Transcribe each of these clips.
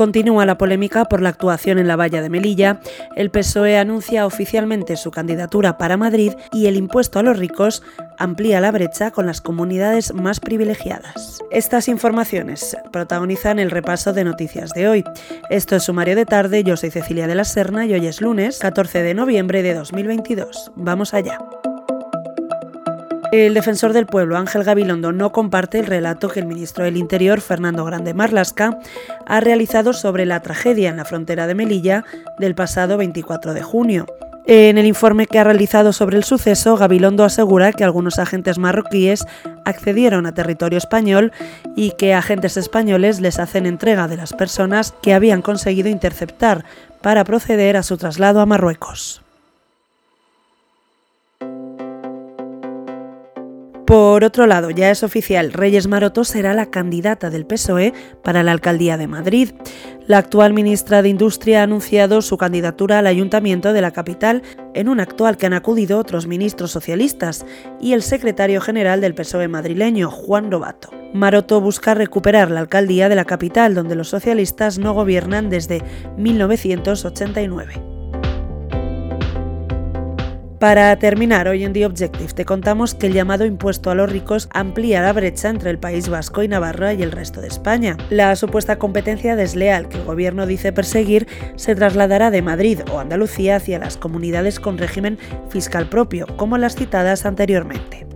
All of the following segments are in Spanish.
Continúa la polémica por la actuación en la valla de Melilla. El PSOE anuncia oficialmente su candidatura para Madrid y el impuesto a los ricos amplía la brecha con las comunidades más privilegiadas. Estas informaciones protagonizan el repaso de noticias de hoy. Esto es Sumario de Tarde, yo soy Cecilia de la Serna y hoy es lunes 14 de noviembre de 2022. Vamos allá. El defensor del pueblo, Ángel Gabilondo, no comparte el relato que el ministro del Interior, Fernando Grande Marlasca, ha realizado sobre la tragedia en la frontera de Melilla del pasado 24 de junio. En el informe que ha realizado sobre el suceso, Gabilondo asegura que algunos agentes marroquíes accedieron a territorio español y que agentes españoles les hacen entrega de las personas que habían conseguido interceptar para proceder a su traslado a Marruecos. Por otro lado, ya es oficial, Reyes Maroto será la candidata del PSOE para la alcaldía de Madrid. La actual ministra de Industria ha anunciado su candidatura al ayuntamiento de la capital en un acto al que han acudido otros ministros socialistas y el secretario general del PSOE madrileño, Juan Robato. Maroto busca recuperar la alcaldía de la capital, donde los socialistas no gobiernan desde 1989. Para terminar, hoy en The Objective te contamos que el llamado impuesto a los ricos amplía la brecha entre el País Vasco y Navarra y el resto de España. La supuesta competencia desleal que el gobierno dice perseguir se trasladará de Madrid o Andalucía hacia las comunidades con régimen fiscal propio, como las citadas anteriormente.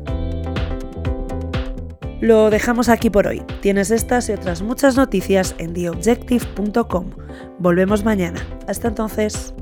Lo dejamos aquí por hoy. Tienes estas y otras muchas noticias en theobjective.com. Volvemos mañana. Hasta entonces.